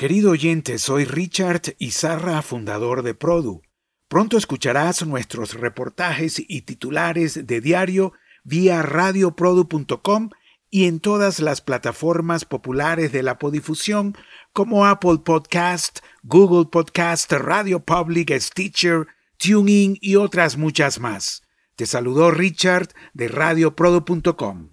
Querido oyente, soy Richard Izarra, fundador de Produ. Pronto escucharás nuestros reportajes y titulares de diario vía radioprodu.com y en todas las plataformas populares de la podifusión como Apple Podcast, Google Podcast, Radio Public, Stitcher, TuneIn y otras muchas más. Te saludó Richard de radioprodu.com.